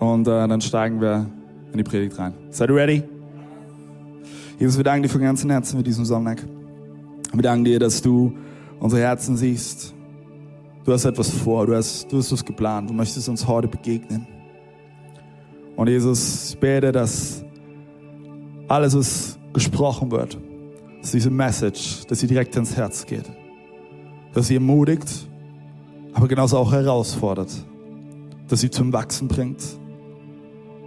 und äh, dann steigen wir in die Predigt rein. Seid ihr ready? Jesus, wir danken dir von ganzem Herzen für diesen Sonntag. Wir danken dir, dass du unsere Herzen siehst. Du hast etwas vor, du hast, du hast was geplant, du möchtest uns heute begegnen. Und Jesus, ich bete, dass alles, was gesprochen wird, dass diese Message, dass sie direkt ins Herz geht. Dass sie ermutigt, aber genauso auch herausfordert. Dass sie zum Wachsen bringt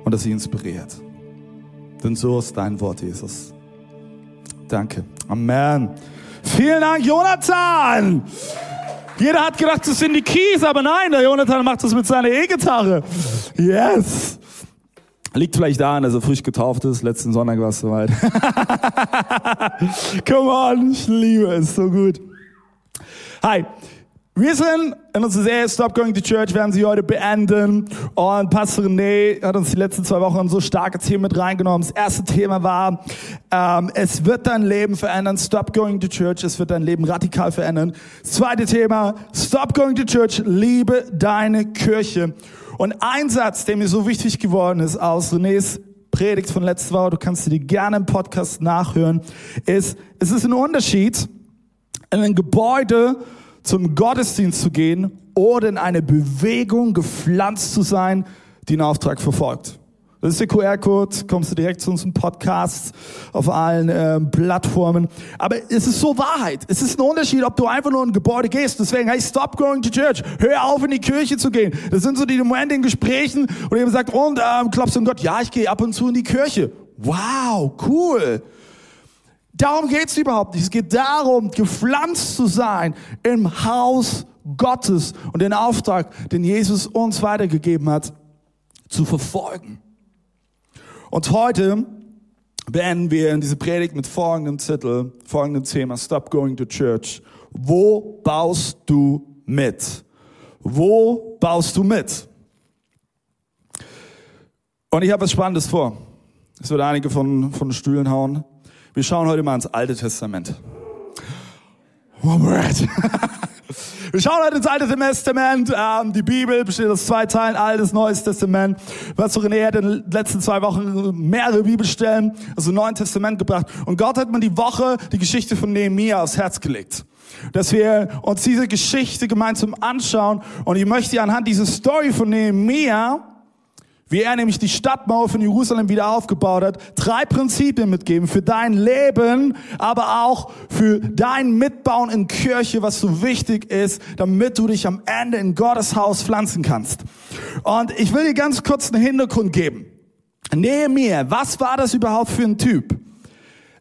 und dass sie inspiriert. Denn so ist dein Wort, Jesus. Danke. Amen. Vielen Dank, Jonathan. Jeder hat gedacht, das sind die Keys, aber nein, der Jonathan macht das mit seiner E-Gitarre. Yes. Liegt vielleicht daran, dass er frisch getauft ist. Letzten Sonntag war es soweit. Come on, ich liebe es so gut. Hi, wir sind in unserer Serie Stop Going to Church, werden sie heute beenden. Und Pastor René hat uns die letzten zwei Wochen so starke Themen mit reingenommen. Das erste Thema war, ähm, es wird dein Leben verändern. Stop Going to Church, es wird dein Leben radikal verändern. Das zweite Thema, Stop Going to Church, liebe deine Kirche. Und ein Satz, der mir so wichtig geworden ist aus Renés Predigt von letzter Woche, du kannst dir gerne im Podcast nachhören, ist, es ist ein Unterschied, in ein Gebäude zum Gottesdienst zu gehen oder in eine Bewegung gepflanzt zu sein, die einen Auftrag verfolgt. Das ist der QR-Code, kommst du direkt zu unserem Podcast auf allen ähm, Plattformen. Aber es ist so Wahrheit. Es ist ein Unterschied, ob du einfach nur in ein Gebäude gehst. Deswegen, hey, stop going to church. Hör auf, in die Kirche zu gehen. Das sind so die Momente in Gesprächen, wo jemand sagt, und ähm, glaubst du an Gott? Ja, ich gehe ab und zu in die Kirche. Wow, cool. Darum geht's überhaupt nicht. Es geht darum, gepflanzt zu sein im Haus Gottes und den Auftrag, den Jesus uns weitergegeben hat, zu verfolgen. Und heute beenden wir diese Predigt mit folgendem Titel, folgendem Thema, Stop Going to Church. Wo baust du mit? Wo baust du mit? Und ich habe was Spannendes vor. Es wird einige von, von Stühlen hauen. Wir schauen heute mal ins Alte Testament. Wir schauen heute ins Alte Testament. Ähm, die Bibel besteht aus zwei Teilen, Altes, Neues Testament. Was René hat in den letzten zwei Wochen mehrere Bibelstellen, also Neuen Testament gebracht. Und Gott hat mir die Woche die Geschichte von Nehemiah aufs Herz gelegt. Dass wir uns diese Geschichte gemeinsam anschauen. Und ich möchte anhand dieser Story von Nehemiah wie er nämlich die Stadtmauer von Jerusalem wieder aufgebaut hat, drei Prinzipien mitgeben für dein Leben, aber auch für dein Mitbauen in Kirche, was so wichtig ist, damit du dich am Ende in Gottes Haus pflanzen kannst. Und ich will dir ganz kurz einen Hintergrund geben. Nehemiah, was war das überhaupt für ein Typ?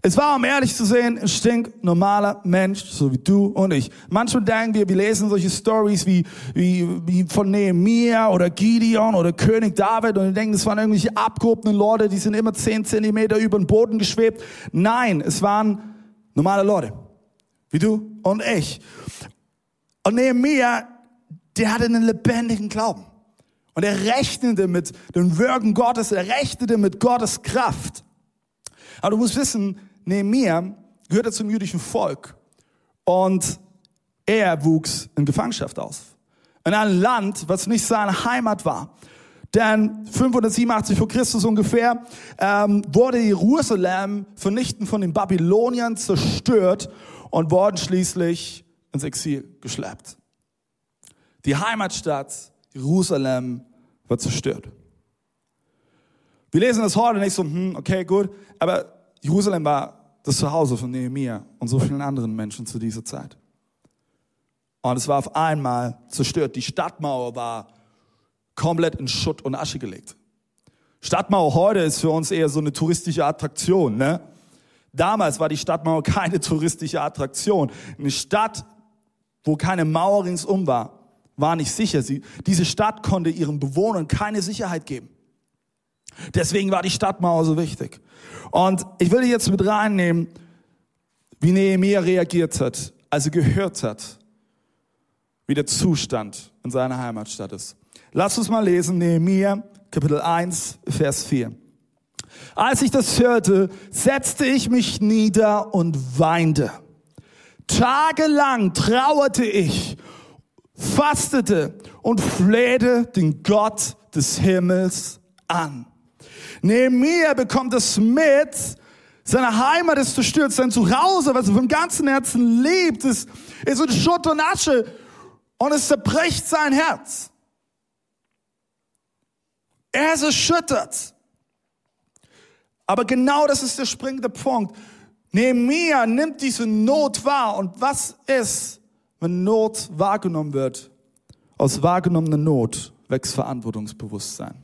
Es war, um ehrlich zu sehen, ein stinknormaler Mensch, so wie du und ich. Manchmal denken wir, wir lesen solche Stories wie, wie, wie von Nehemiah oder Gideon oder König David und wir denken, das waren irgendwelche abgehobenen Leute, die sind immer zehn Zentimeter über den Boden geschwebt. Nein, es waren normale Leute, wie du und ich. Und Nehemiah, der hatte einen lebendigen Glauben. Und er rechnete mit den Wirken Gottes, er rechnete mit Gottes Kraft. Aber du musst wissen, Nehemiah gehörte zum jüdischen Volk und er wuchs in Gefangenschaft aus. In einem Land, was nicht seine Heimat war. Denn 587 vor Christus ungefähr ähm, wurde Jerusalem vernichtend von den Babyloniern zerstört und worden schließlich ins Exil geschleppt. Die Heimatstadt Jerusalem war zerstört. Wir lesen das heute nicht so, hm, okay, gut, aber Jerusalem war das Zuhause von Nehemiah und so vielen anderen Menschen zu dieser Zeit. Und es war auf einmal zerstört. Die Stadtmauer war komplett in Schutt und Asche gelegt. Stadtmauer heute ist für uns eher so eine touristische Attraktion. Ne? Damals war die Stadtmauer keine touristische Attraktion. Eine Stadt, wo keine Mauer ringsum war, war nicht sicher. Sie, diese Stadt konnte ihren Bewohnern keine Sicherheit geben. Deswegen war die Stadtmauer so wichtig. Und ich will dich jetzt mit reinnehmen, wie Nehemiah reagiert hat, als er gehört hat, wie der Zustand in seiner Heimatstadt ist. Lass uns mal lesen, Nehemiah, Kapitel 1, Vers 4. Als ich das hörte, setzte ich mich nieder und weinte. Tagelang trauerte ich, fastete und flehte den Gott des Himmels an. Nehemiah bekommt es mit, seine Heimat ist zerstört, sein Zuhause, was er vom ganzen Herzen liebt, ist, ist in Schutt und Asche und es zerbricht sein Herz. Er ist erschüttert. Aber genau das ist der springende Punkt. Nehemiah nimmt diese Not wahr. Und was ist, wenn Not wahrgenommen wird? Aus wahrgenommener Not wächst Verantwortungsbewusstsein.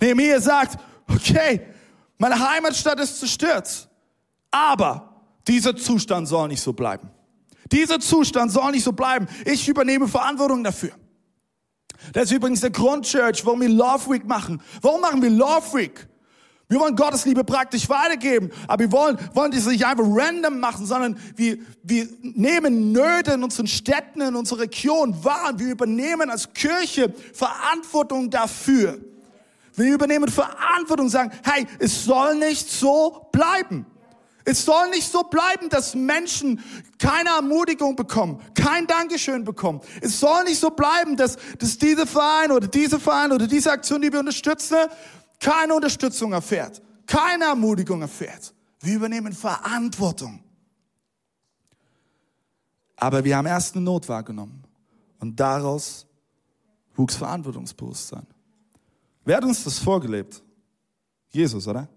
Nehemiah sagt, okay, meine Heimatstadt ist zerstört, aber dieser Zustand soll nicht so bleiben. Dieser Zustand soll nicht so bleiben. Ich übernehme Verantwortung dafür. Das ist übrigens der Grund, Church, warum wir Love Week machen. Warum machen wir Love Week? Wir wollen Gottes Liebe praktisch weitergeben, aber wir wollen, wollen das nicht einfach random machen, sondern wir, wir nehmen Nöte in unseren Städten, in unserer Region wahr und wir übernehmen als Kirche Verantwortung dafür. Wir übernehmen Verantwortung und sagen, hey, es soll nicht so bleiben. Es soll nicht so bleiben, dass Menschen keine Ermutigung bekommen, kein Dankeschön bekommen. Es soll nicht so bleiben, dass, dass diese Verein oder diese Verein oder diese Aktion, die wir unterstützen, keine Unterstützung erfährt, keine Ermutigung erfährt. Wir übernehmen Verantwortung. Aber wir haben erst eine Not wahrgenommen und daraus wuchs Verantwortungsbewusstsein. Wer hat uns das vorgelebt? Jesus, oder?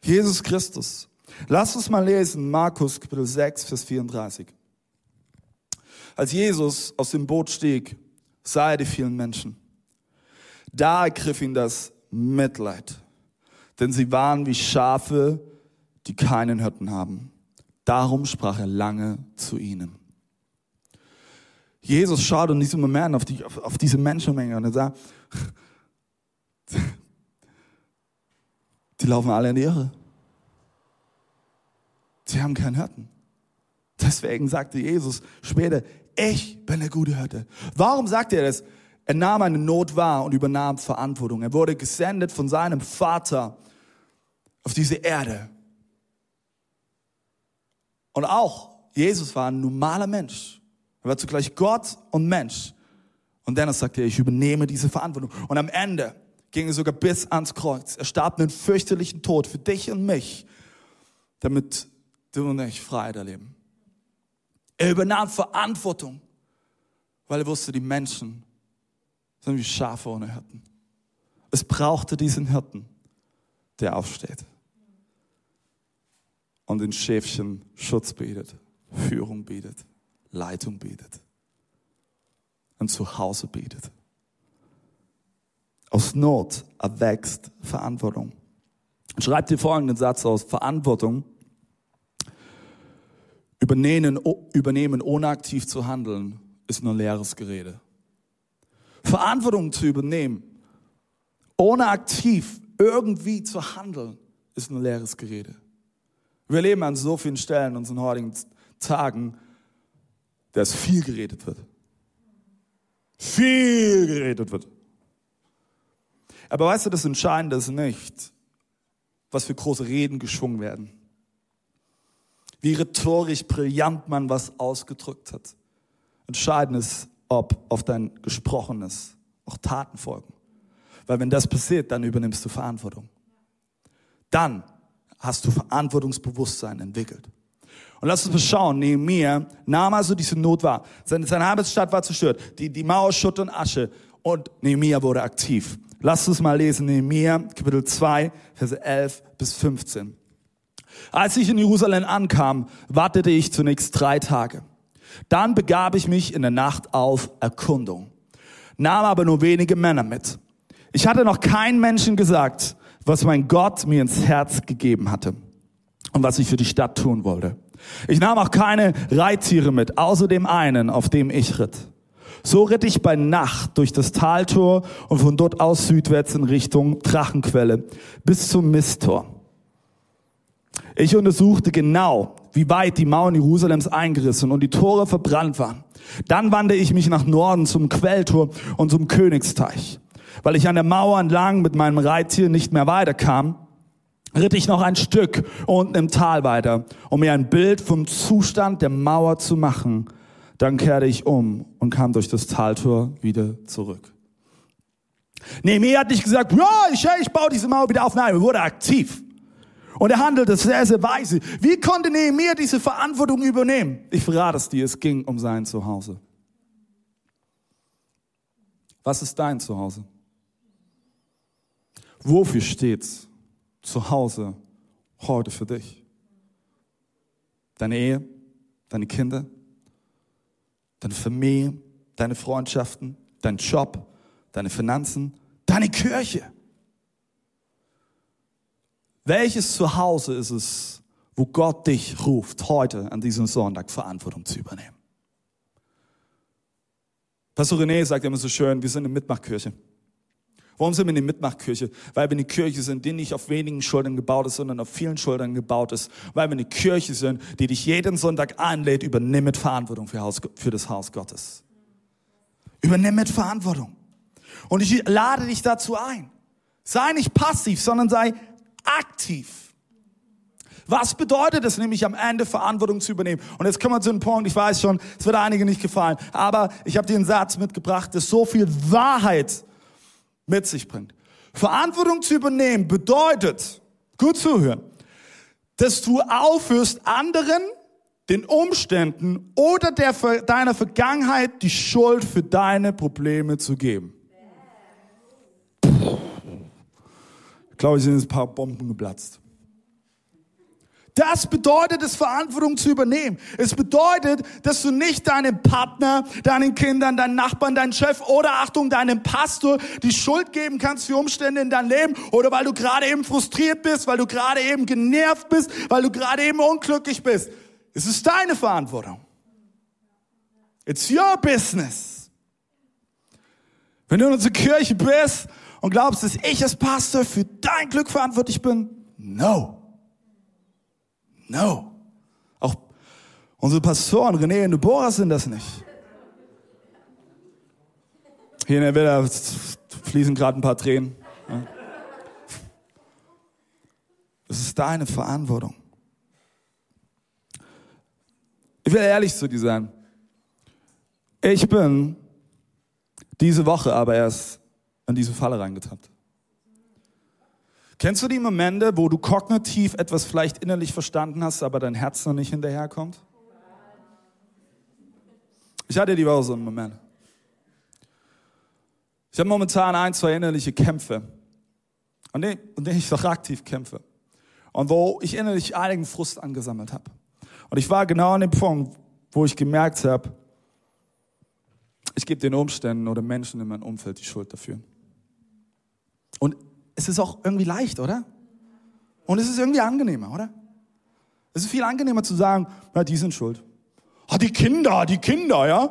Jesus Christus. Lass uns mal lesen, Markus Kapitel 6, Vers 34. Als Jesus aus dem Boot stieg, sah er die vielen Menschen. Da ergriff ihn das Mitleid, denn sie waren wie Schafe, die keinen Hirten haben. Darum sprach er lange zu ihnen. Jesus schaut in diesem Moment auf, die, auf, diese Menschenmenge und er sagt, die laufen alle in die Irre. Sie haben keinen Hirten. Deswegen sagte Jesus später, ich bin der gute Hirte. Warum sagt er das? Er nahm eine Not wahr und übernahm Verantwortung. Er wurde gesendet von seinem Vater auf diese Erde. Und auch Jesus war ein normaler Mensch. Er war zugleich Gott und Mensch. Und dennoch sagte er, ich übernehme diese Verantwortung. Und am Ende ging sogar bis ans Kreuz. Er starb einen fürchterlichen Tod für dich und mich, damit du und ich Freiheit erleben. Er übernahm Verantwortung, weil er wusste, die Menschen sind wie Schafe ohne Hirten. Es brauchte diesen Hirten, der aufsteht und den Schäfchen Schutz bietet, Führung bietet, Leitung bietet, ein Zuhause bietet. Aus Not erwächst Verantwortung. Schreibt dir folgenden Satz aus. Verantwortung übernehmen, übernehmen ohne aktiv zu handeln, ist nur leeres Gerede. Verantwortung zu übernehmen, ohne aktiv irgendwie zu handeln, ist nur leeres Gerede. Wir leben an so vielen Stellen in unseren heutigen Tagen, dass viel geredet wird. Viel geredet wird. Aber weißt du, das Entscheidende ist nicht, was für große Reden geschwungen werden. Wie rhetorisch brillant man was ausgedrückt hat. Entscheidend ist, ob auf dein Gesprochenes auch Taten folgen. Weil wenn das passiert, dann übernimmst du Verantwortung. Dann hast du Verantwortungsbewusstsein entwickelt. Und lass uns mal schauen, Nehemiah nahm also diese Not wahr. Seine, seine Arbeitsstadt war zerstört. Die, die Mauer Schutt und Asche. Und Nehemiah wurde aktiv. Lass uns mal lesen, Nehemiah, Kapitel 2, Verse 11 bis 15. Als ich in Jerusalem ankam, wartete ich zunächst drei Tage. Dann begab ich mich in der Nacht auf Erkundung, nahm aber nur wenige Männer mit. Ich hatte noch keinen Menschen gesagt, was mein Gott mir ins Herz gegeben hatte und was ich für die Stadt tun wollte. Ich nahm auch keine Reittiere mit, außer dem einen, auf dem ich ritt. So ritt ich bei Nacht durch das Taltor und von dort aus südwärts in Richtung Drachenquelle bis zum Misttor. Ich untersuchte genau, wie weit die Mauern Jerusalems eingerissen und die Tore verbrannt waren. Dann wandte ich mich nach Norden zum Quelltor und zum Königsteich. Weil ich an der Mauer entlang mit meinem Reittier nicht mehr weiterkam, ritt ich noch ein Stück unten im Tal weiter, um mir ein Bild vom Zustand der Mauer zu machen. Dann kehrte ich um und kam durch das Taltor wieder zurück. Nehemiah hat nicht gesagt, ja, ich, ich baue diese Mauer wieder auf. Nein, er wurde aktiv. Und er handelte sehr, sehr weise. Wie konnte Nehemiah diese Verantwortung übernehmen? Ich verrate es dir, es ging um sein Zuhause. Was ist dein Zuhause? Wofür steht's zu Hause heute für dich? Deine Ehe, deine Kinder, deine Familie, deine Freundschaften, dein Job, deine Finanzen, deine Kirche. Welches Zuhause ist es, wo Gott dich ruft, heute an diesem Sonntag Verantwortung zu übernehmen? Pastor René sagt immer so schön, wir sind eine Mitmachkirche. Warum sind wir eine Mitmachkirche? Weil wir eine Kirche sind, die nicht auf wenigen Schultern gebaut ist, sondern auf vielen Schultern gebaut ist. Weil wir eine Kirche sind, die dich jeden Sonntag einlädt, übernimm mit Verantwortung für, Haus, für das Haus Gottes. Übernimm mit Verantwortung. Und ich lade dich dazu ein. Sei nicht passiv, sondern sei aktiv. Was bedeutet es nämlich am Ende Verantwortung zu übernehmen? Und jetzt kommen wir zu einem Punkt, ich weiß schon, es wird einigen nicht gefallen, aber ich habe dir einen Satz mitgebracht, der so viel Wahrheit mit sich bringt. Verantwortung zu übernehmen bedeutet, gut zuhören, dass du aufhörst, anderen, den Umständen oder der, deiner Vergangenheit die Schuld für deine Probleme zu geben. Ich glaube, es sind ein paar Bomben geplatzt. Das bedeutet es, Verantwortung zu übernehmen. Es bedeutet, dass du nicht deinem Partner, deinen Kindern, deinen Nachbarn, deinem Chef oder Achtung, deinem Pastor die Schuld geben kannst für Umstände in deinem Leben oder weil du gerade eben frustriert bist, weil du gerade eben genervt bist, weil du gerade eben unglücklich bist. Es ist deine Verantwortung. It's your business. Wenn du in unserer Kirche bist und glaubst, dass ich als Pastor für dein Glück verantwortlich bin, no. No. Auch unsere Pastoren, René und Deborah, sind das nicht. Hier in der Villa fließen gerade ein paar Tränen. Das ist deine Verantwortung. Ich will ehrlich zu dir sein. Ich bin diese Woche aber erst in diese Falle reingetappt. Kennst du die Momente, wo du kognitiv etwas vielleicht innerlich verstanden hast, aber dein Herz noch nicht hinterherkommt? Ich hatte die Woche so einen Moment. Ich habe momentan ein, zwei innerliche Kämpfe, an denen, an denen ich doch aktiv kämpfe. Und wo ich innerlich einigen Frust angesammelt habe. Und ich war genau an dem Punkt, wo ich gemerkt habe, ich gebe den Umständen oder Menschen in meinem Umfeld die Schuld dafür. Und es ist auch irgendwie leicht, oder? Und es ist irgendwie angenehmer, oder? Es ist viel angenehmer zu sagen, ja, die sind schuld. Ah, die Kinder, die Kinder, ja?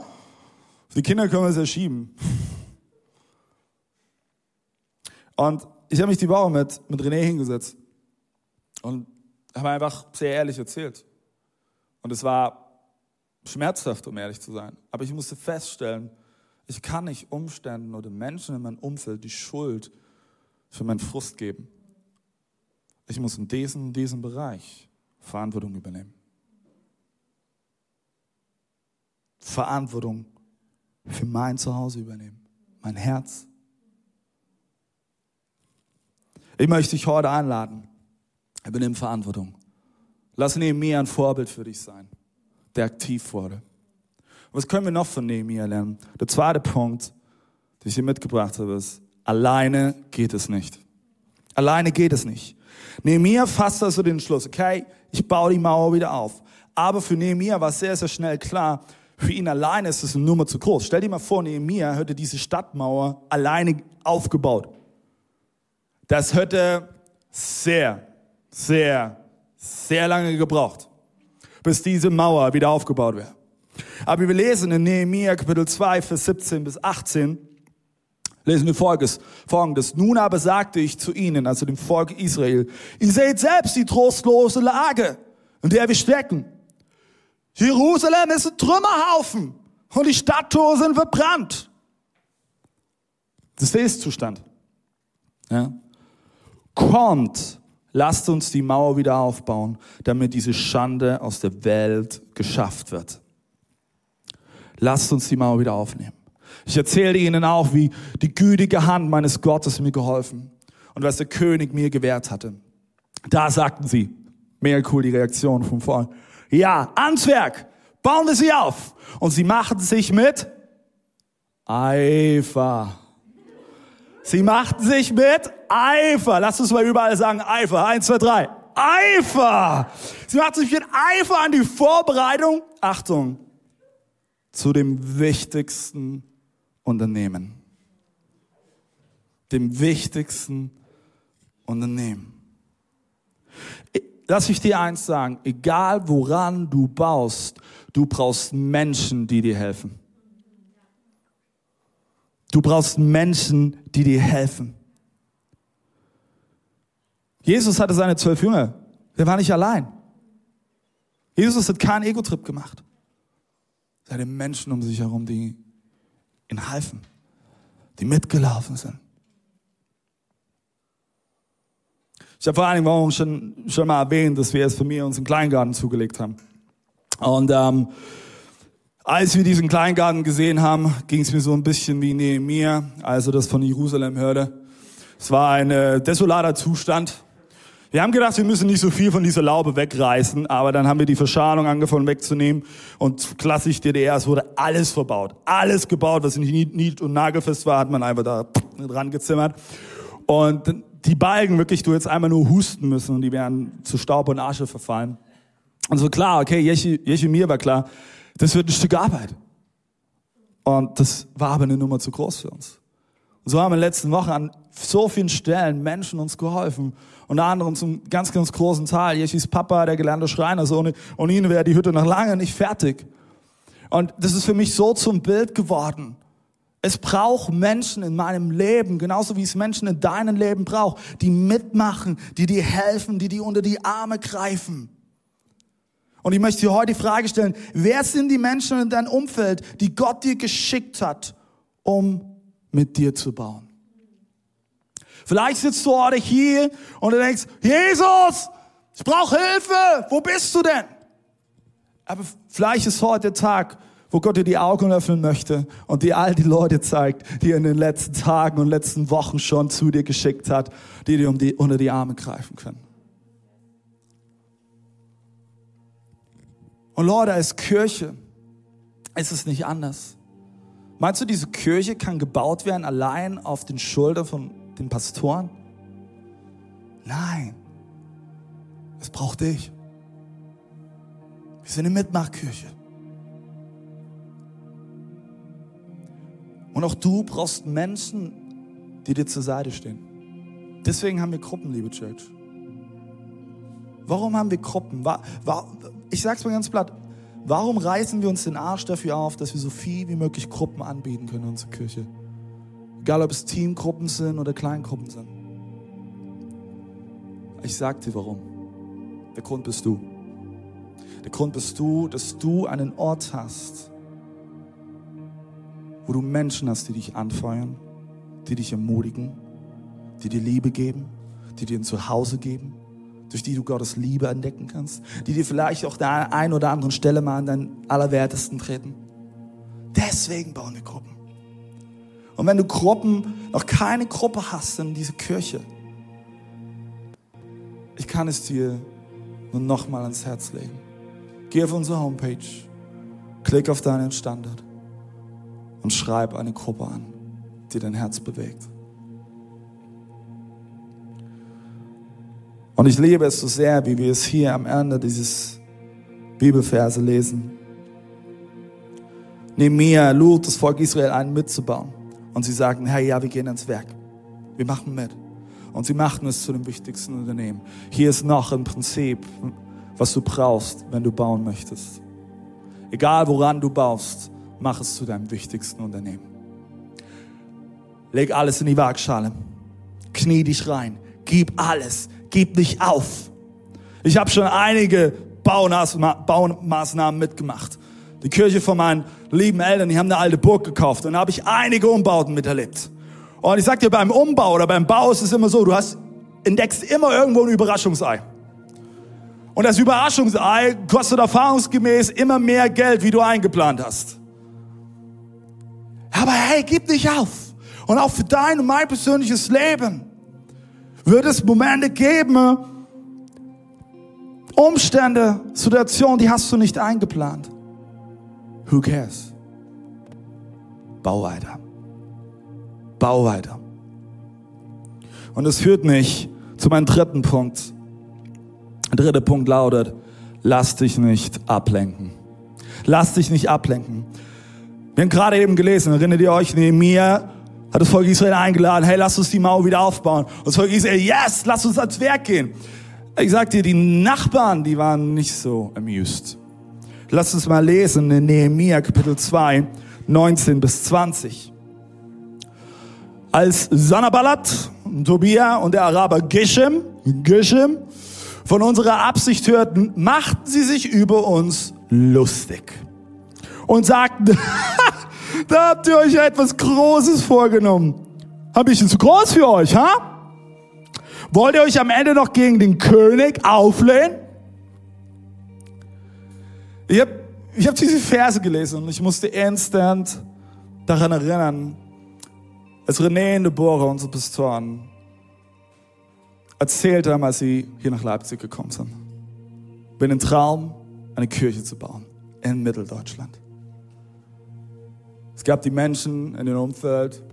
Die Kinder können wir es erschieben. Und ich habe mich die Woche mit, mit René hingesetzt und habe einfach sehr ehrlich erzählt. Und es war schmerzhaft, um ehrlich zu sein. Aber ich musste feststellen, ich kann nicht Umständen oder Menschen in meinem Umfeld die Schuld für meinen Frust geben. Ich muss in diesem, diesem Bereich Verantwortung übernehmen. Verantwortung für mein Zuhause übernehmen, mein Herz. Ich möchte dich heute einladen. Übernimm Verantwortung. Lass Nehemiah ein Vorbild für dich sein, der aktiv wurde. Was können wir noch von Nehemiah lernen? Der zweite Punkt, den ich dir mitgebracht habe, ist, Alleine geht es nicht. Alleine geht es nicht. Nehemiah fasst also den Schluss, okay, ich baue die Mauer wieder auf. Aber für Nehemiah war sehr, sehr schnell klar, für ihn alleine ist es eine Nummer zu groß. Stell dir mal vor, Nehemiah hätte diese Stadtmauer alleine aufgebaut. Das hätte sehr, sehr, sehr lange gebraucht, bis diese Mauer wieder aufgebaut wäre. Aber wir lesen in Nehemiah Kapitel 2, Vers 17 bis 18, lesen wir folgendes, folgendes. Nun aber sagte ich zu ihnen, also dem Volk Israel, ihr seht selbst die trostlose Lage, in der wir stecken. Jerusalem ist ein Trümmerhaufen und die Stadttore sind verbrannt. Das ist der Ist-Zustand. Ja. Kommt, lasst uns die Mauer wieder aufbauen, damit diese Schande aus der Welt geschafft wird. Lasst uns die Mauer wieder aufnehmen. Ich erzähle ihnen auch, wie die gütige Hand meines Gottes mir geholfen und was der König mir gewährt hatte. Da sagten sie, mega cool die Reaktion vom Volk. Ja, ans Werk, bauen wir sie auf. Und sie machten sich mit Eifer. Sie machten sich mit Eifer. Lass uns mal überall sagen Eifer. Eins, zwei, drei. Eifer. Sie machten sich mit Eifer an die Vorbereitung. Achtung. Zu dem wichtigsten Unternehmen. Dem wichtigsten Unternehmen. Lass ich dir eins sagen, egal woran du baust, du brauchst Menschen, die dir helfen. Du brauchst Menschen, die dir helfen. Jesus hatte seine zwölf Jünger. Der war nicht allein. Jesus hat keinen Ego-Trip gemacht. Er hatte Menschen um sich herum, die ihn halfen, die mitgelaufen sind. Ich habe vor einigen Wochen schon, schon mal erwähnt, dass wir es für mich unseren Kleingarten zugelegt haben. Und ähm, als wir diesen Kleingarten gesehen haben, ging es mir so ein bisschen wie Nehemiah, als er das von Jerusalem hörte. Es war ein äh, desolater Zustand. Wir haben gedacht, wir müssen nicht so viel von dieser Laube wegreißen, aber dann haben wir die Verschalung angefangen wegzunehmen und klassisch DDR, es wurde alles verbaut. Alles gebaut, was nicht nied- und nagelfest war, hat man einfach da dran gezimmert. Und die Balken wirklich, du jetzt einmal nur husten müssen und die wären zu Staub und Asche verfallen. Und so klar, okay, Jeche, mir war klar, das wird ein Stück Arbeit. Und das war aber eine Nummer zu groß für uns. Und so haben in den letzten Wochen an so vielen Stellen Menschen uns geholfen. Unter anderem zum ganz, ganz großen Teil. Jechis Papa, der gelernte Schreiner, so ohne, ohne ihn wäre die Hütte noch lange nicht fertig. Und das ist für mich so zum Bild geworden. Es braucht Menschen in meinem Leben, genauso wie es Menschen in deinem Leben braucht, die mitmachen, die dir helfen, die dir unter die Arme greifen. Und ich möchte dir heute die Frage stellen, wer sind die Menschen in deinem Umfeld, die Gott dir geschickt hat, um mit dir zu bauen? Vielleicht sitzt du heute hier und du denkst, Jesus, ich brauche Hilfe, wo bist du denn? Aber vielleicht ist heute der Tag, wo Gott dir die Augen öffnen möchte und dir all die Leute zeigt, die er in den letzten Tagen und letzten Wochen schon zu dir geschickt hat, die dir um die, unter die Arme greifen können. Und Leute, als Kirche ist es nicht anders. Meinst du, diese Kirche kann gebaut werden allein auf den Schultern von den Pastoren? Nein. Es braucht dich. Wir sind eine Mitmachkirche. Und auch du brauchst Menschen, die dir zur Seite stehen. Deswegen haben wir Gruppen, liebe Church. Warum haben wir Gruppen? Ich sag's mal ganz platt. Warum reißen wir uns den Arsch dafür auf, dass wir so viel wie möglich Gruppen anbieten können in unserer Kirche? Egal, ob es Teamgruppen sind oder Kleingruppen sind. Ich sag dir warum. Der Grund bist du. Der Grund bist du, dass du einen Ort hast, wo du Menschen hast, die dich anfeuern, die dich ermutigen, die dir Liebe geben, die dir ein Zuhause geben, durch die du Gottes Liebe entdecken kannst, die dir vielleicht auch der einen oder anderen Stelle mal an deinen Allerwertesten treten. Deswegen bauen wir Gruppen. Und wenn du Gruppen, noch keine Gruppe hast in dieser Kirche, ich kann es dir nur nochmal ans Herz legen. Geh auf unsere Homepage, klick auf deinen Standard und schreib eine Gruppe an, die dein Herz bewegt. Und ich liebe es so sehr, wie wir es hier am Ende dieses Bibelverse lesen. Nehemiah lud das Volk Israel ein, mitzubauen. Und sie sagten, hey, ja, wir gehen ins Werk. Wir machen mit. Und sie machten es zu dem wichtigsten Unternehmen. Hier ist noch ein Prinzip, was du brauchst, wenn du bauen möchtest. Egal woran du baust, mach es zu deinem wichtigsten Unternehmen. Leg alles in die Waagschale. Knie dich rein. Gib alles. Gib nicht auf. Ich habe schon einige Baumaßnahmen mitgemacht. Die Kirche von meinen lieben Eltern, die haben eine alte Burg gekauft und da habe ich einige Umbauten miterlebt. Und ich sag dir, beim Umbau oder beim Bau ist es immer so, du hast, entdeckst immer irgendwo ein Überraschungsei. Und das Überraschungsei kostet erfahrungsgemäß immer mehr Geld, wie du eingeplant hast. Aber hey, gib nicht auf. Und auch für dein und mein persönliches Leben wird es Momente geben, Umstände, Situationen, die hast du nicht eingeplant. Who cares? Bau weiter. Bau weiter. Und das führt mich zu meinem dritten Punkt. Der dritte Punkt lautet, lass dich nicht ablenken. Lass dich nicht ablenken. Wir haben gerade eben gelesen, erinnert ihr euch, Nehemiah hat das Volk Israel eingeladen, hey, lass uns die Mauer wieder aufbauen. Und das Volk Israel, yes, lass uns ans Werk gehen. Ich sag dir, die Nachbarn, die waren nicht so amused. Lass uns mal lesen in Nehemiah Kapitel 2, 19 bis 20. Als Sanabalat, Tobia und der Araber Geshem, Geshem von unserer Absicht hörten, machten sie sich über uns lustig und sagten, da habt ihr euch etwas Großes vorgenommen. Hab ich zu groß für euch, ha? Wollt ihr euch am Ende noch gegen den König auflehnen? Ich habe ich hab diese Verse gelesen und ich musste instant daran erinnern, als René und Deborah, unsere Pastoren, erzählt haben, als sie hier nach Leipzig gekommen sind. Über den Traum, eine Kirche zu bauen in Mitteldeutschland. Es gab die Menschen in dem Umfeld,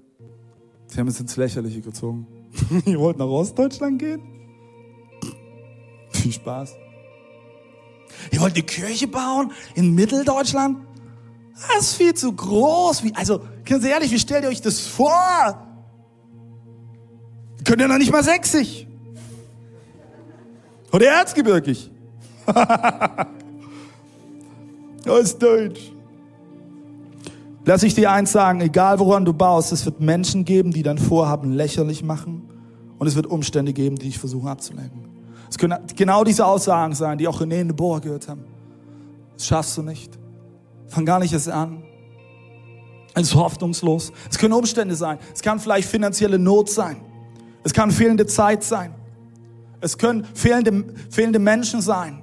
die haben es ins Lächerliche gezogen. Ihr wollt nach Ostdeutschland gehen? Viel Spaß. Ihr wollt eine Kirche bauen in Mitteldeutschland? Das ist viel zu groß. Wie, also, ganz ehrlich, wie stellt ihr euch das vor? Ihr könnt ja noch nicht mal sächsisch. Oder erzgebirgig. Ostdeutsch. Lass ich dir eins sagen, egal woran du baust, es wird Menschen geben, die dein Vorhaben lächerlich machen und es wird Umstände geben, die dich versuchen abzulenken. Es können genau diese Aussagen sein, die auch René in Boa gehört haben. Das schaffst du nicht. Fang gar nicht erst an. Es ist hoffnungslos. Es können Umstände sein. Es kann vielleicht finanzielle Not sein. Es kann fehlende Zeit sein. Es können fehlende, fehlende Menschen sein.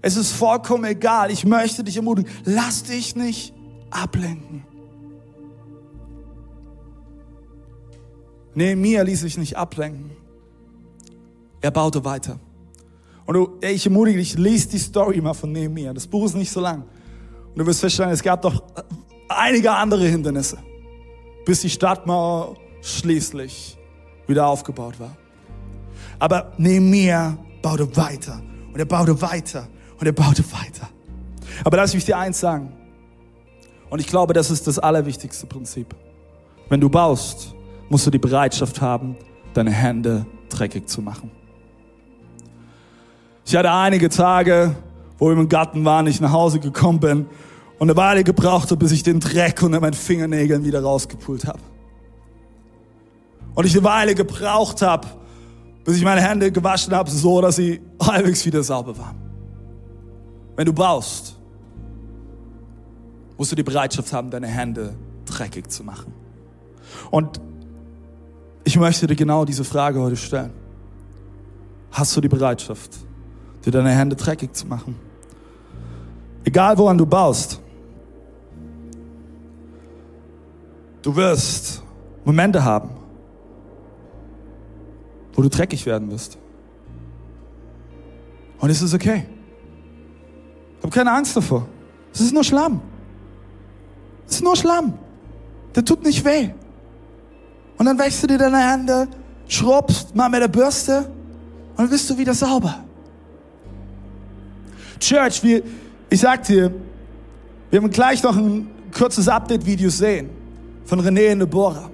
Es ist vollkommen egal. Ich möchte dich ermutigen. Lass dich nicht ablenken. Nehemiah ließ sich nicht ablenken. Er baute weiter. Und du, ich ermutige dich, lies die Story mal von Nehemiah. Das Buch ist nicht so lang. Und du wirst feststellen, es gab doch einige andere Hindernisse, bis die Stadtmauer schließlich wieder aufgebaut war. Aber Nehemiah baute weiter und er baute weiter und er baute weiter. Aber lass mich dir eins sagen. Und ich glaube, das ist das allerwichtigste Prinzip. Wenn du baust, musst du die Bereitschaft haben, deine Hände dreckig zu machen. Ich hatte einige Tage, wo ich im Garten war, nicht nach Hause gekommen bin und eine Weile gebraucht habe, bis ich den Dreck unter meinen Fingernägeln wieder rausgepult habe. Und ich eine Weile gebraucht habe, bis ich meine Hände gewaschen habe, so dass sie halbwegs wieder sauber waren. Wenn du baust, musst du die Bereitschaft haben, deine Hände dreckig zu machen. Und ich möchte dir genau diese Frage heute stellen. Hast du die Bereitschaft, dir deine Hände dreckig zu machen? Egal woran du baust, du wirst Momente haben, wo du dreckig werden wirst. Und es ist okay. Hab keine Angst davor. Es ist nur Schlamm. Es ist nur Schlamm. Der tut nicht weh. Und dann wäschst du dir deine Hände, schrubbst mal mit der Bürste und dann bist du wieder sauber. Church, wir, ich sag dir, wir werden gleich noch ein kurzes Update-Video sehen von René und Deborah,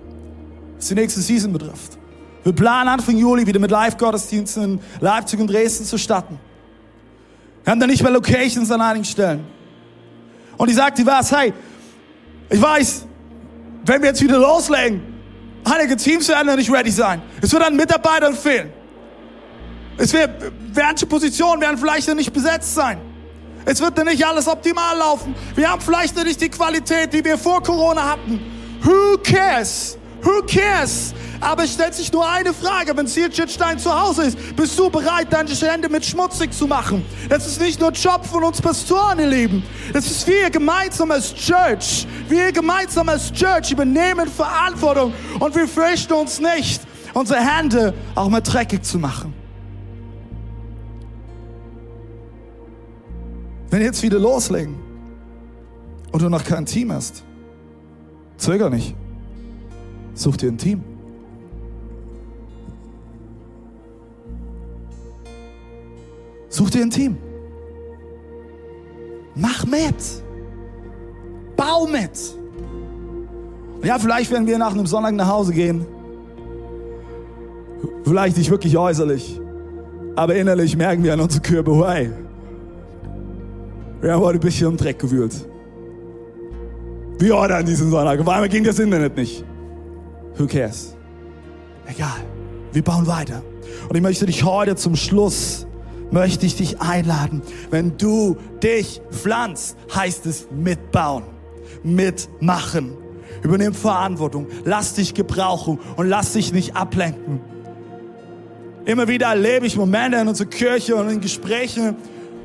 was die nächste Season betrifft. Wir planen Anfang Juli wieder mit Live-Gottesdiensten in Leipzig und Dresden zu starten. Wir haben da nicht mehr Locations an einigen Stellen. Und ich sag dir was, hey, ich weiß, wenn wir jetzt wieder loslegen, einige Teams werden noch nicht ready sein. Es wird an Mitarbeitern fehlen. Es wird, manche Positionen werden vielleicht nicht besetzt sein. Es wird noch nicht alles optimal laufen. Wir haben vielleicht nicht die Qualität, die wir vor Corona hatten. Who cares? Who cares? Aber es stellt sich nur eine Frage, wenn Zielschnittstein zu Hause ist. Bist du bereit, deine Hände mit schmutzig zu machen? Das ist nicht nur Job von uns Pastoren, ihr Lieben. Das ist wir gemeinsam als Church. Wir gemeinsam als Church übernehmen Verantwortung und wir fürchten uns nicht, unsere Hände auch mal dreckig zu machen. Wenn jetzt wieder loslegen und du noch kein Team hast, zöger nicht. Such dir ein Team. Such dir ein Team. Mach mit. Bau mit. Ja, vielleicht werden wir nach einem Sonntag nach Hause gehen. Vielleicht nicht wirklich äußerlich. Aber innerlich merken wir an unsere Körper, hey, wir haben heute ein bisschen im Dreck gewühlt. Wie heute an diesem Sonntag. Auf einmal ging das Internet nicht. Who cares? Egal. Wir bauen weiter. Und ich möchte dich heute zum Schluss möchte ich dich einladen. Wenn du dich pflanzt, heißt es mitbauen, mitmachen. Übernimm Verantwortung, lass dich gebrauchen und lass dich nicht ablenken. Immer wieder erlebe ich Momente in unserer Kirche und in Gesprächen,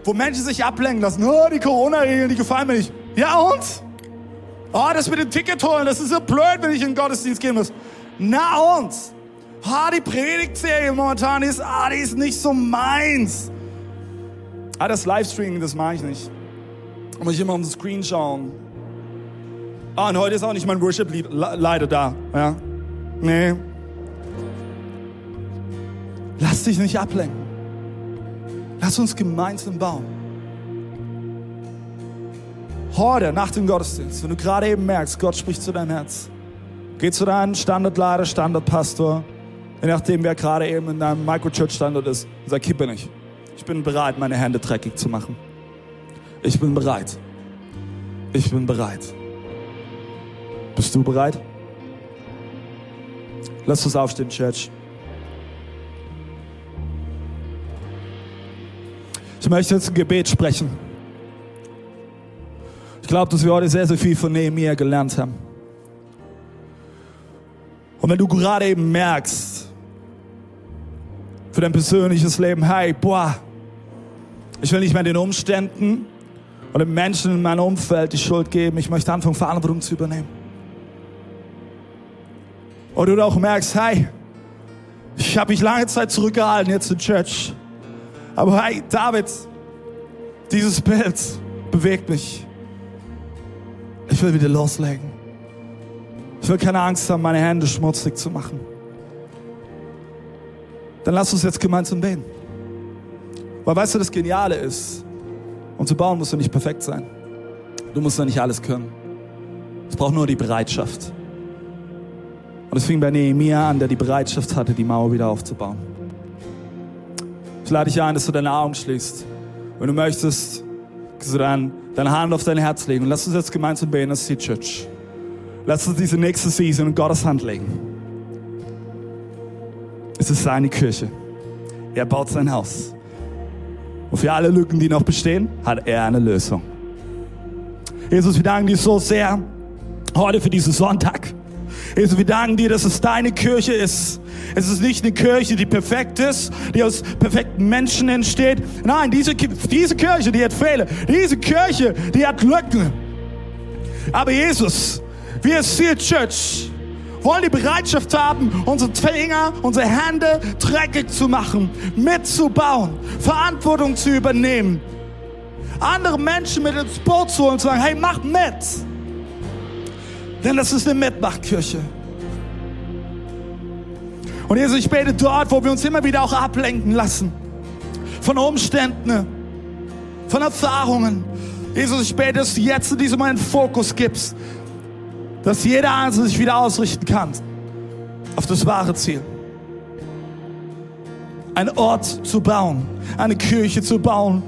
wo Menschen sich ablenken lassen. Oh, die Corona-Regeln, die gefallen mir nicht. Ja und? Oh, das mit dem Ticket holen, das ist so blöd, wenn ich in den Gottesdienst gehen muss. Na und? Ah, die Predigtserie momentan ist, ah, die ist nicht so meins. Ah, das Livestreaming, das mache ich nicht. Da muss ich immer um den Screen schauen. Ah, und heute ist auch nicht mein Worship-Lied leider da. Ja? Nee. Lass dich nicht ablenken. Lass uns gemeinsam bauen. Heute, nach dem Gottesdienst, wenn du gerade eben merkst, Gott spricht zu deinem Herz, geh zu deinem Standardleiter, Standardpastor, je nachdem, wer gerade eben in deinem Microchurch-Standard ist, und sag, kippe nicht. Ich bin bereit, meine Hände dreckig zu machen. Ich bin bereit. Ich bin bereit. Bist du bereit? Lass uns aufstehen, Church. Ich möchte jetzt ein Gebet sprechen. Ich glaube, dass wir heute sehr, sehr viel von Nehemiah gelernt haben. Und wenn du gerade eben merkst, für dein persönliches Leben, hey, boah, ich will nicht mehr den Umständen oder den Menschen in meinem Umfeld die Schuld geben. Ich möchte anfangen, Verantwortung zu übernehmen. Oder du auch merkst, hey, ich habe mich lange Zeit zurückgehalten jetzt in Church. Aber hey, David, dieses Bild bewegt mich. Ich will wieder loslegen. Ich will keine Angst haben, meine Hände schmutzig zu machen. Dann lass uns jetzt gemeinsam beten. Weil weißt du, das Geniale ist, um zu bauen musst du nicht perfekt sein. Du musst ja nicht alles können. Es braucht nur die Bereitschaft. Und es fing bei Nehemiah an, der die Bereitschaft hatte, die Mauer wieder aufzubauen. Ich lade dich ein, dass du deine Augen schließt. Wenn du möchtest, kannst du dann deine Hand auf dein Herz legen. Und lass uns jetzt gemeinsam beten, ist die Church. Lass uns diese nächste Season in Gottes Hand legen. Es ist seine Kirche. Er baut sein Haus. Und für alle Lücken, die noch bestehen, hat er eine Lösung. Jesus, wir danken dir so sehr heute für diesen Sonntag. Jesus, wir danken dir, dass es deine Kirche ist. Es ist nicht eine Kirche, die perfekt ist, die aus perfekten Menschen entsteht. Nein, diese, diese Kirche, die hat Fehler. Diese Kirche, die hat Lücken. Aber Jesus, wir als Seal Church, wollen die Bereitschaft haben, unsere Finger, unsere Hände dreckig zu machen, mitzubauen, Verantwortung zu übernehmen, andere Menschen mit ins Boot zu holen und zu sagen, hey, mach mit. Denn das ist eine Mitmachtkirche. Und Jesus, ich bete dort, wo wir uns immer wieder auch ablenken lassen. Von Umständen, von Erfahrungen. Jesus, ich bete, dass du jetzt in diesem Moment Fokus gibst dass jeder Einzelne sich wieder ausrichten kann auf das wahre Ziel. Ein Ort zu bauen, eine Kirche zu bauen,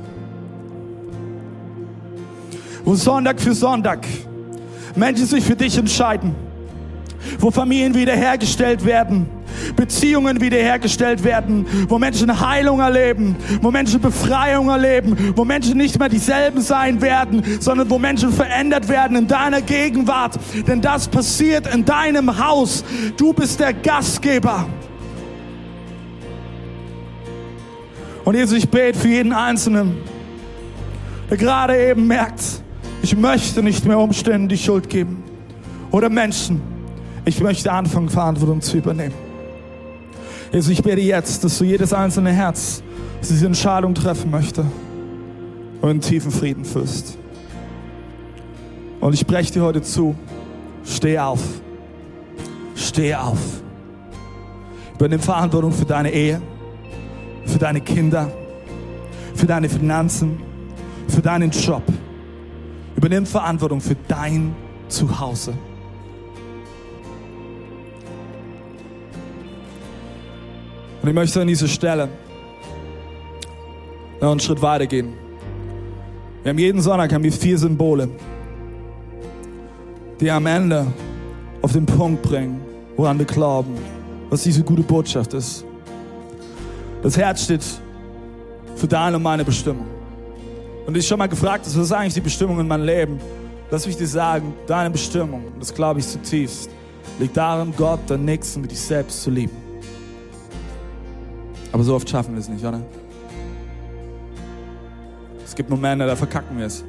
wo Sonntag für Sonntag Menschen sich für dich entscheiden, wo Familien wiederhergestellt werden, Beziehungen wiederhergestellt werden, wo Menschen Heilung erleben, wo Menschen Befreiung erleben, wo Menschen nicht mehr dieselben sein werden, sondern wo Menschen verändert werden in deiner Gegenwart. Denn das passiert in deinem Haus. Du bist der Gastgeber. Und Jesus, ich bete für jeden Einzelnen, der gerade eben merkt, ich möchte nicht mehr Umständen die Schuld geben. Oder Menschen, ich möchte anfangen, Verantwortung zu übernehmen. Jesus, ich bete jetzt, dass du jedes einzelne Herz diese Entscheidung treffen möchte und in tiefen Frieden fühlst. Und ich breche dir heute zu, steh auf, steh auf. Übernimm Verantwortung für deine Ehe, für deine Kinder, für deine Finanzen, für deinen Job. Übernimm Verantwortung für dein Zuhause. Und ich möchte an dieser Stelle noch einen Schritt weiter gehen. Wir haben jeden Sonntag haben wir vier Symbole, die am Ende auf den Punkt bringen, woran wir glauben, was diese gute Botschaft ist. Das Herz steht für deine und meine Bestimmung. Und dich schon mal gefragt hast, was ist eigentlich die Bestimmung in meinem Leben? Lass mich dir sagen, deine Bestimmung, und das glaube ich zutiefst, liegt darin, Gott, dein Nächsten mit dich selbst zu lieben. Aber so oft schaffen wir es nicht, oder? Es gibt Momente, da verkacken wir es.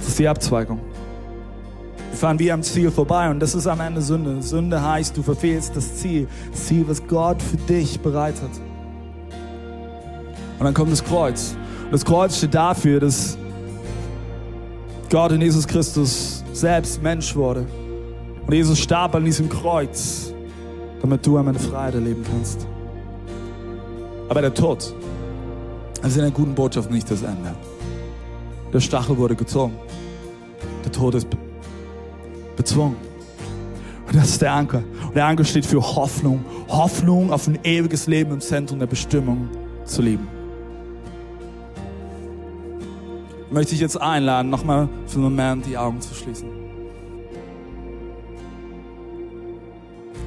Das ist die Abzweigung. Wir fahren wie am Ziel vorbei und das ist am Ende Sünde. Sünde heißt, du verfehlst das Ziel. Das Ziel, was Gott für dich bereitet. Und dann kommt das Kreuz. Das Kreuz steht dafür, dass Gott in Jesus Christus selbst Mensch wurde. Und Jesus starb an diesem Kreuz, damit du eine Freiheit erleben kannst. Aber der Tod ist in der guten Botschaft nicht das Ende. Der Stachel wurde gezogen. Der Tod ist bezwungen. Und das ist der Anker. Und der Anker steht für Hoffnung. Hoffnung auf ein ewiges Leben im Zentrum der Bestimmung zu leben. Möchte ich jetzt einladen, nochmal für einen Moment die Augen zu schließen.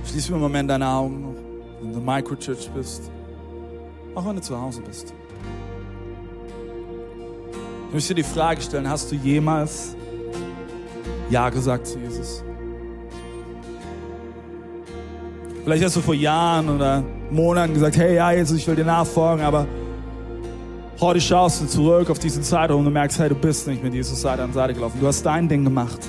Schließ für einen Moment deine Augen, wenn du Microchurch bist, auch wenn du zu Hause bist. Ich möchte dir die Frage stellen, hast du jemals Ja gesagt zu Jesus? Vielleicht hast du vor Jahren oder Monaten gesagt, hey, ja, Jesus, ich will dir nachfolgen, aber heute schaust du zurück auf diesen Zeitraum und merkst, hey, du bist nicht mit Jesus Seite an Seite gelaufen. Du hast dein Ding gemacht.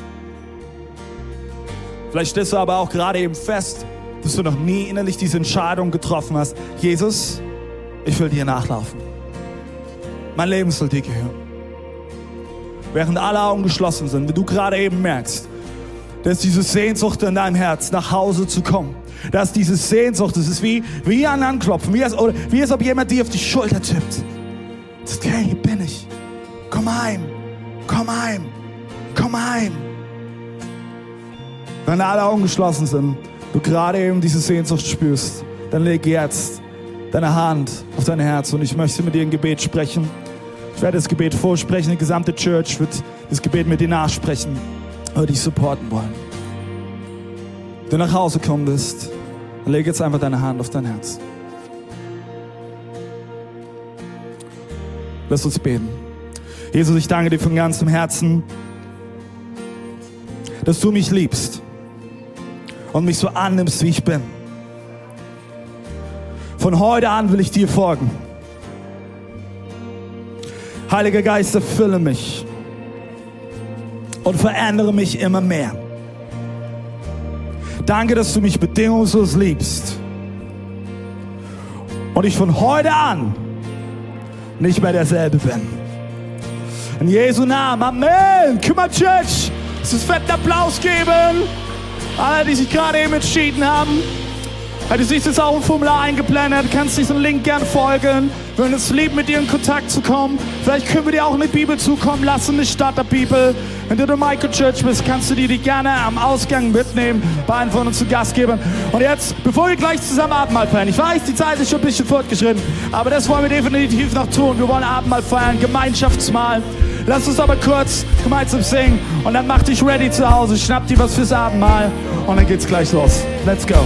Vielleicht stellst du aber auch gerade eben fest, dass du noch nie innerlich diese Entscheidung getroffen hast. Jesus, ich will dir nachlaufen. Mein Leben soll dir gehören. Während alle Augen geschlossen sind, wenn du gerade eben merkst, dass diese Sehnsucht in deinem Herz, nach Hause zu kommen, dass diese Sehnsucht, das ist wie, wie ein Anklopfen, wie als, oder wie als ob jemand dir auf die Schulter tippt. Sagt, hey, hier bin ich. Komm heim, komm heim, komm heim. Wenn alle Augen geschlossen sind, du gerade eben diese Sehnsucht spürst, dann leg jetzt deine Hand auf dein Herz und ich möchte mit dir ein Gebet sprechen. Ich werde das Gebet vorsprechen, die gesamte Church wird das Gebet mit dir nachsprechen oder dich supporten wollen. Wenn du nach Hause kommen bist, dann leg jetzt einfach deine Hand auf dein Herz. Lass uns beten. Jesus, ich danke dir von ganzem Herzen, dass du mich liebst und mich so annimmst, wie ich bin. Von heute an will ich dir folgen. Heiliger Geist, erfülle mich und verändere mich immer mehr. Danke, dass du mich bedingungslos liebst. Und ich von heute an nicht mehr derselbe bin. In Jesu Namen, Amen. Kümmer Church, es ist fetten Applaus geben. Alle, die sich gerade eben entschieden haben. Du siehst jetzt auch ein Formular eingeblendet, kannst diesem Link gern folgen. Wir würden es lieben, mit dir in Kontakt zu kommen. Vielleicht können wir dir auch eine Bibel zukommen lassen, eine Starterbibel. Wenn du der Microchurch bist, kannst du dir die gerne am Ausgang mitnehmen, bei einem von uns zu Gastgebern. Und jetzt, bevor wir gleich zusammen Abendmahl feiern, ich weiß, die Zeit ist schon ein bisschen fortgeschritten, aber das wollen wir definitiv noch tun. Wir wollen Abendmahl feiern, Gemeinschaftsmahl. Lass uns aber kurz gemeinsam singen und dann mach dich ready zu Hause, schnapp dir was fürs Abendmahl und dann geht's gleich los. Let's go.